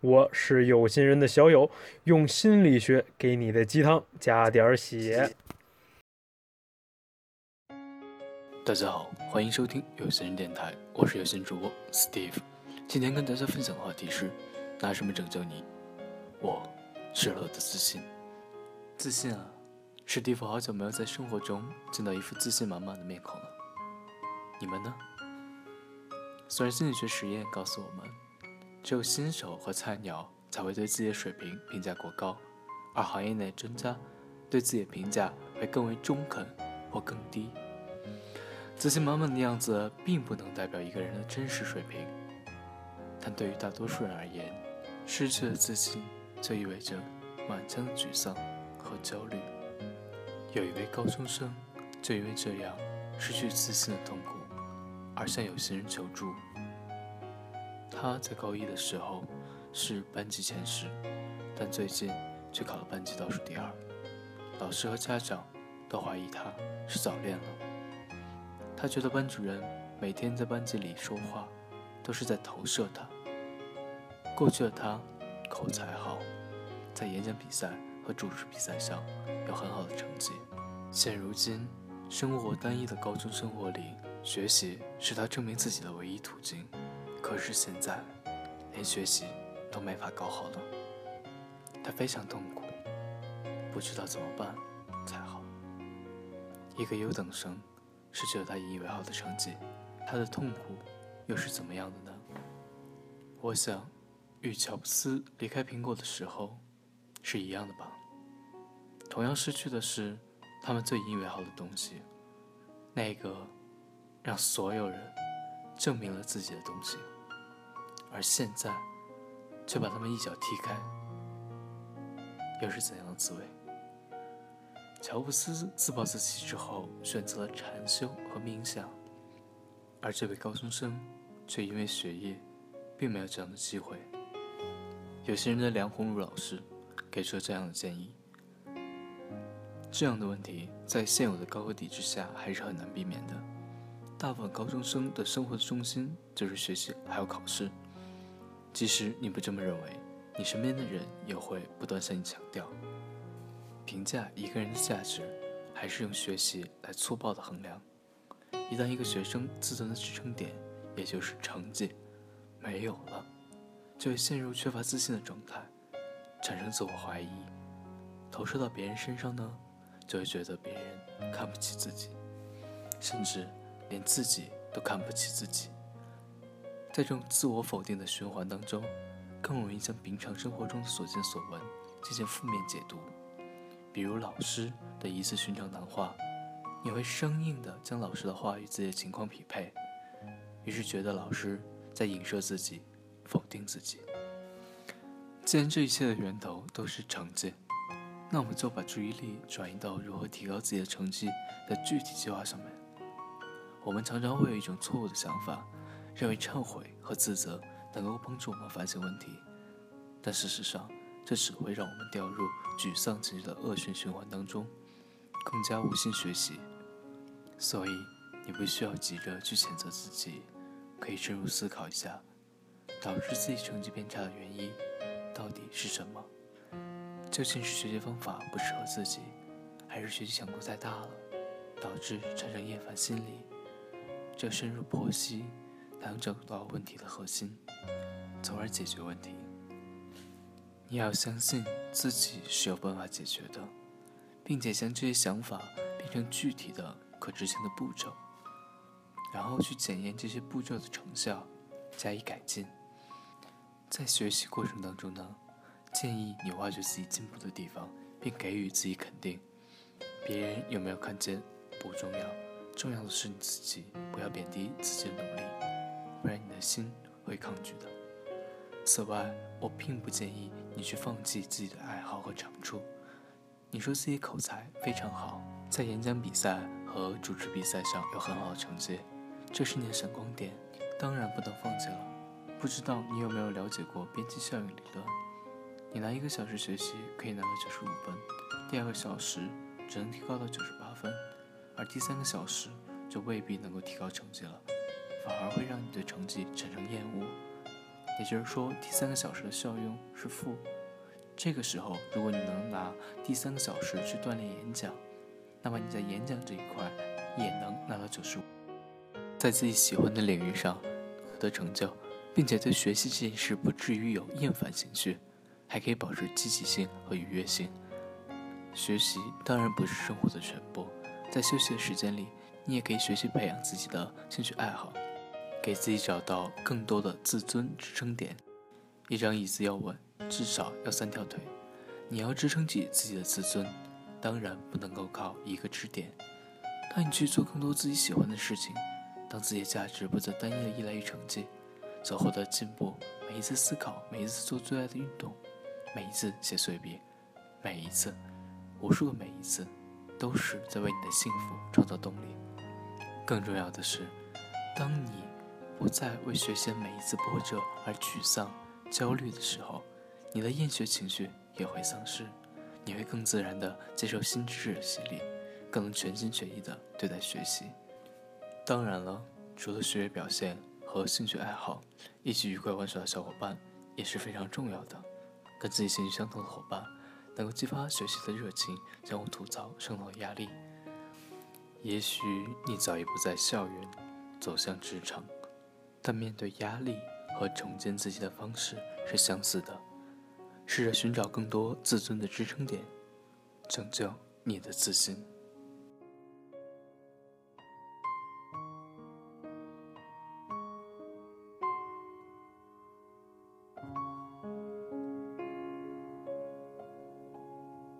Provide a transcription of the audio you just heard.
我是有心人的小友，用心理学给你的鸡汤加点血。大家好，欢迎收听有心人电台，我是有心主播 Steve。今天跟大家分享的话题是：拿什么拯救你？我失落的自信。自信啊，史蒂夫好久没有在生活中见到一副自信满满的面孔了。你们呢？虽然心理学实验告诉我们。只有新手和菜鸟才会对自己的水平评价过高，而行业内专家对自己的评价会更为中肯或更低。自信满满的样子并不能代表一个人的真实水平，但对于大多数人而言，失去了自信就意味着满腔的沮丧和焦虑。有一位高中生就因为这样失去自信的痛苦，而向有心人求助。他在高一的时候是班级前十，但最近却考了班级倒数第二。老师和家长都怀疑他是早恋了。他觉得班主任每天在班级里说话都是在投射他。过去的他口才好，在演讲比赛和主持比赛上有很好的成绩。现如今，生活单一的高中生活里，学习是他证明自己的唯一途径。可是现在，连学习都没法搞好了，他非常痛苦，不知道怎么办才好。一个优等生失去了他引以为傲的成绩，他的痛苦又是怎么样的呢？我想，与乔布斯离开苹果的时候是一样的吧。同样失去的是他们最引以为傲的东西，那个让所有人证明了自己的东西。而现在，却把他们一脚踢开，又是怎样的滋味？乔布斯自暴自弃之后，选择了禅修和冥想，而这位高中生却因为学业，并没有这样的机会。有些人的梁红茹老师给出了这样的建议：这样的问题在现有的高考体制下还是很难避免的。大部分高中生的生活的中心就是学习，还有考试。即使你不这么认为，你身边的人也会不断向你强调。评价一个人的价值，还是用学习来粗暴的衡量。一旦一个学生自尊的支撑点，也就是成绩，没有了，就会陷入缺乏自信的状态，产生自我怀疑。投射到别人身上呢，就会觉得别人看不起自己，甚至连自己都看不起自己。在这种自我否定的循环当中，更容易将平常生活中所见所闻进行负面解读。比如老师的一次寻常谈话，你会生硬地将老师的话与自己的情况匹配，于是觉得老师在影射自己，否定自己。既然这一切的源头都是成绩，那我们就把注意力转移到如何提高自己的成绩的具体计划上面。我们常常会有一种错误的想法。认为忏悔和自责能够帮助我们反省问题，但事实上，这只会让我们掉入沮丧情绪的恶性循环当中，更加无心学习。所以，你不需要急着去谴责自己，可以深入思考一下，导致自己成绩变差的原因到底是什么？究竟是学习方法不适合自己，还是学习强度太大了，导致产生厌烦心理？这深入剖析。能找到问题的核心，从而解决问题。你要相信自己是有办法解决的，并且将这些想法变成具体的、可执行的步骤，然后去检验这些步骤的成效，加以改进。在学习过程当中呢，建议你挖掘自己进步的地方，并给予自己肯定。别人有没有看见不重要，重要的是你自己，不要贬低自己的努力。不然你的心会抗拒的。此外，我并不建议你去放弃自己的爱好和长处。你说自己口才非常好，在演讲比赛和主持比赛上有很好的成绩，这是你的闪光点，当然不能放弃了。不知道你有没有了解过边际效应理论？你拿一个小时学习可以拿到九十五分，第二个小时只能提高到九十八分，而第三个小时就未必能够提高成绩了，反而会让你对成绩产生厌恶。也就是说，第三个小时的效用是负。这个时候，如果你能拿第三个小时去锻炼演讲，那么你在演讲这一块也能拿到九十五，在自己喜欢的领域上获得成就。并且对学习这件事不至于有厌烦情绪，还可以保持积极性和愉悦性。学习当然不是生活的全部，在休息的时间里，你也可以学习培养自己的兴趣爱好，给自己找到更多的自尊支撑点。一张椅子要稳，至少要三条腿。你要支撑起自己的自尊，当然不能够靠一个支点。当你去做更多自己喜欢的事情，当自己的价值不再单一的依赖于成绩。所获得进步，每一次思考，每一次做最爱的运动，每一次写随笔，每一次，无数个每一次，都是在为你的幸福创造动力。更重要的是，当你不再为学习的每一次波折而沮丧、焦虑的时候，你的厌学情绪也会丧失，你会更自然地接受新知识的洗礼，更能全心全意地对待学习。当然了，除了学业表现。和兴趣爱好一起愉快玩耍的小伙伴也是非常重要的。跟自己兴趣相同的伙伴，能够激发学习的热情，相互吐槽生活压力。也许你早已不在校园，走向职场，但面对压力和重建自己的方式是相似的。试着寻找更多自尊的支撑点，拯救你的自信。